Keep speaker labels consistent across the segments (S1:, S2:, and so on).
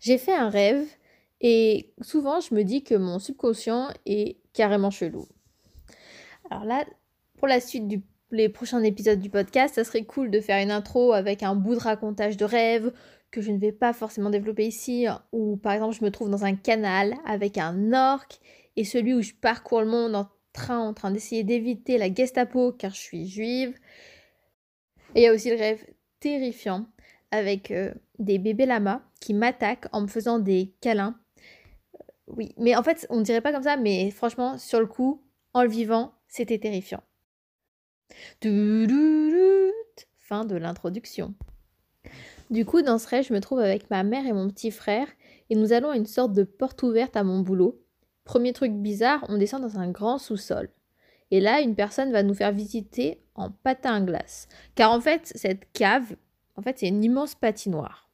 S1: J'ai fait un rêve et souvent je me dis que mon subconscient est carrément chelou. Alors là, pour la suite du les prochains épisodes du podcast, ça serait cool de faire une intro avec un bout de racontage de rêve que je ne vais pas forcément développer ici, ou par exemple je me trouve dans un canal avec un orque et celui où je parcours le monde en train, en train d'essayer d'éviter la Gestapo car je suis juive. Et il y a aussi le rêve terrifiant avec euh, des bébés lamas qui m'attaquent en me faisant des câlins. Euh, oui, mais en fait, on dirait pas comme ça, mais franchement, sur le coup, en le vivant, c'était terrifiant. Fin de l'introduction. Du coup, dans ce rêve, je me trouve avec ma mère et mon petit frère et nous allons à une sorte de porte ouverte à mon boulot. Premier truc bizarre, on descend dans un grand sous-sol. Et là, une personne va nous faire visiter en patin à glace. Car en fait, cette cave, en fait, c'est une immense patinoire.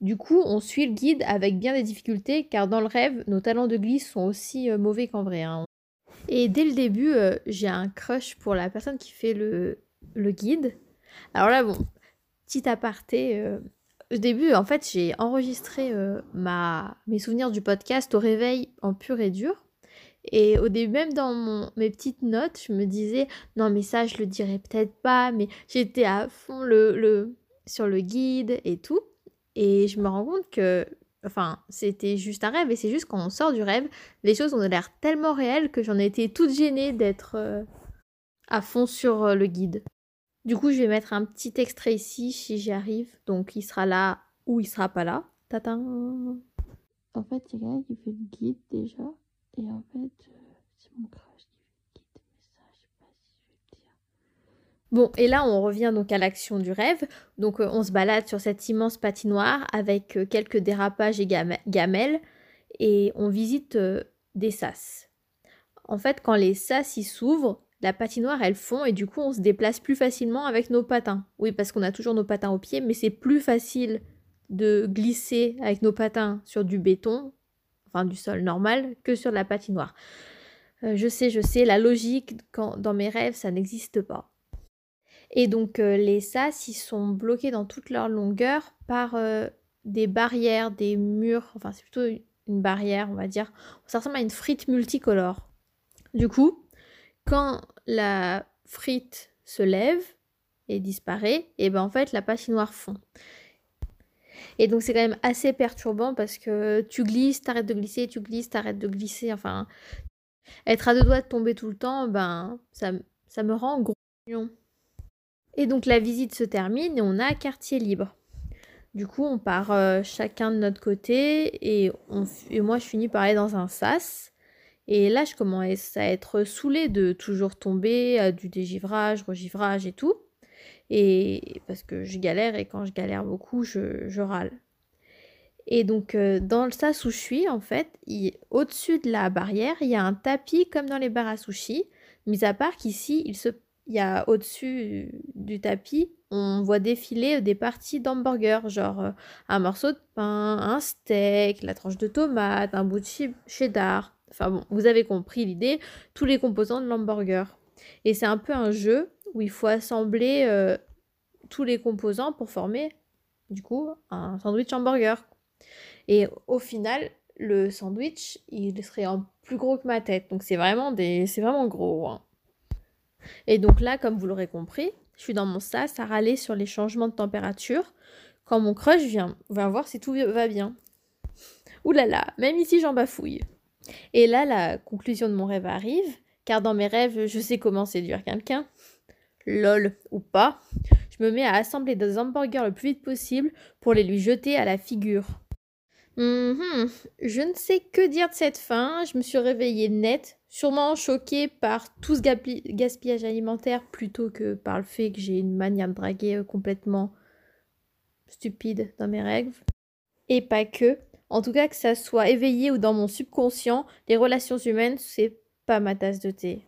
S1: Du coup, on suit le guide avec bien des difficultés, car dans le rêve, nos talents de glisse sont aussi euh, mauvais qu'en vrai. Hein. Et dès le début, euh, j'ai un crush pour la personne qui fait le, guide. Alors là, bon, petit aparté. Euh, au début, en fait, j'ai enregistré ma, mes souvenirs du podcast au réveil en pur et dur. Et au début, même dans mes petites notes, je me disais, non, mais ça, je le dirais peut-être pas, mais j'étais à fond le, le, sur le guide et tout. Et je me rends compte que Enfin, c'était juste un rêve, et c'est juste quand on sort du rêve, les choses ont l'air tellement réelles que j'en ai été toute gênée d'être euh, à fond sur euh, le guide. Du coup, je vais mettre un petit extrait ici si j'y arrive. Donc, il sera là ou il sera pas là. Tatin En fait, il y a quelqu'un qui fait le guide déjà. Et en fait, euh, c'est mon Bon, et là, on revient donc à l'action du rêve. Donc, euh, on se balade sur cette immense patinoire avec euh, quelques dérapages et gamelles et on visite euh, des sas. En fait, quand les sas s'ouvrent, la patinoire elle fond et du coup, on se déplace plus facilement avec nos patins. Oui, parce qu'on a toujours nos patins au pied, mais c'est plus facile de glisser avec nos patins sur du béton, enfin du sol normal, que sur la patinoire. je sais, je sais, la logique dans mes rêves, ça n'existe pas. Et donc euh, les sas, ils sont bloqués dans toute leur longueur par euh, des barrières, des murs, enfin c'est plutôt une barrière, on va dire. Ça ressemble à une frite multicolore. Du coup, quand la frite se lève et disparaît, et ben en fait la patinoire fond. Et donc c'est quand même assez perturbant parce que tu glisses, t'arrêtes de glisser, tu glisses, t'arrêtes de glisser, enfin être à deux doigts de tomber tout le temps, ben ça, ça me rend gros. Et donc la visite se termine et on a quartier libre. Du coup, on part euh, chacun de notre côté et, moi je finis par aller dans un sas. Et là, je commence à être saoulée de toujours tomber à du dégivrage, regivrage et tout. Et parce que je galère et quand je galère beaucoup, je, râle. Et donc, euh, dans le sas où je suis, en fait, au-dessus de la barrière, il y a un tapis comme dans les bars à sushi, mis à part qu'ici, il se il y a au-dessus du tapis, on voit défiler des parties d'hamburger, genre euh, un morceau de pain, un steak, la tranche de tomate, un bout de cheddar. Enfin bon, vous avez compris l'idée, tous les composants de l'hamburger. Et c'est un peu un jeu où il faut assembler euh, tous les composants pour former, du coup, un sandwich hamburger. Et au final, le sandwich, il serait plus gros que ma tête. Donc c'est vraiment, des... vraiment gros. Hein. Et donc là, comme vous l'aurez compris, je suis dans mon sas à râler sur les changements de température quand mon crush vient. Va voir si tout va bien. Ouh là là, même ici j'en bafouille. Et là, la conclusion de mon rêve arrive, car dans mes rêves, je sais comment séduire quelqu'un. Lol ou pas, je me mets à assembler des hamburgers le plus vite possible pour les lui jeter à la figure. Mhm. Je ne sais que dire de cette fin. Je me suis réveillée nette, sûrement choquée par tout ce gaspillage alimentaire plutôt que par le fait que j'ai une manière de draguer euh, complètement stupide dans mes rêves. Et pas que. En tout cas, que ça soit éveillé ou dans mon subconscient, les relations humaines, c'est pas ma tasse de thé.